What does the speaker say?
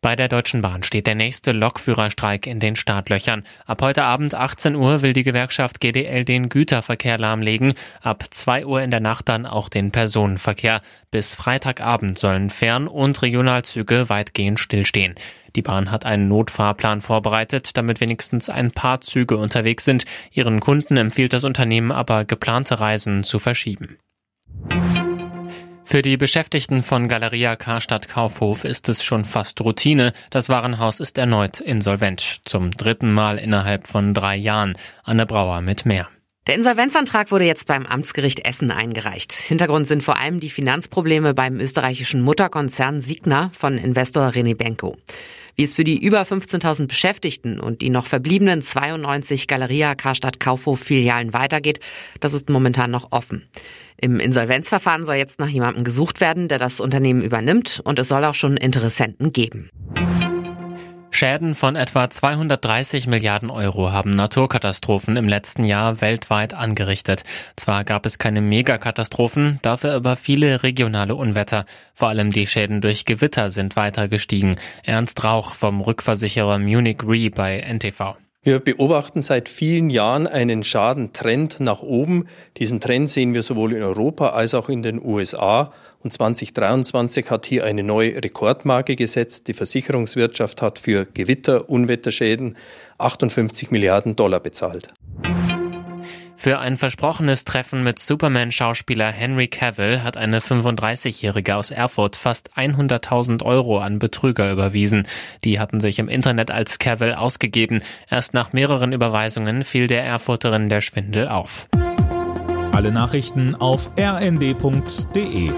Bei der Deutschen Bahn steht der nächste Lokführerstreik in den Startlöchern. Ab heute Abend 18 Uhr will die Gewerkschaft GDL den Güterverkehr lahmlegen. Ab 2 Uhr in der Nacht dann auch den Personenverkehr. Bis Freitagabend sollen Fern- und Regionalzüge weitgehend stillstehen. Die Bahn hat einen Notfahrplan vorbereitet, damit wenigstens ein paar Züge unterwegs sind. Ihren Kunden empfiehlt das Unternehmen aber, geplante Reisen zu verschieben. Für die Beschäftigten von Galeria Karstadt Kaufhof ist es schon fast Routine. Das Warenhaus ist erneut insolvent. Zum dritten Mal innerhalb von drei Jahren. Anne Brauer mit mehr. Der Insolvenzantrag wurde jetzt beim Amtsgericht Essen eingereicht. Hintergrund sind vor allem die Finanzprobleme beim österreichischen Mutterkonzern Signa von Investor René Benko. Wie es für die über 15.000 Beschäftigten und die noch verbliebenen 92 Galeria Karstadt Kaufhof Filialen weitergeht, das ist momentan noch offen. Im Insolvenzverfahren soll jetzt nach jemandem gesucht werden, der das Unternehmen übernimmt und es soll auch schon Interessenten geben. Schäden von etwa 230 Milliarden Euro haben Naturkatastrophen im letzten Jahr weltweit angerichtet. Zwar gab es keine Megakatastrophen, dafür aber viele regionale Unwetter. Vor allem die Schäden durch Gewitter sind weiter gestiegen. Ernst Rauch vom Rückversicherer Munich Re bei NTV. Wir beobachten seit vielen Jahren einen Schadentrend nach oben. Diesen Trend sehen wir sowohl in Europa als auch in den USA. Und 2023 hat hier eine neue Rekordmarke gesetzt. Die Versicherungswirtschaft hat für Gewitter, Unwetterschäden 58 Milliarden Dollar bezahlt. Für ein versprochenes Treffen mit Superman-Schauspieler Henry Cavill hat eine 35-Jährige aus Erfurt fast 100.000 Euro an Betrüger überwiesen. Die hatten sich im Internet als Cavill ausgegeben. Erst nach mehreren Überweisungen fiel der Erfurterin der Schwindel auf. Alle Nachrichten auf rnd.de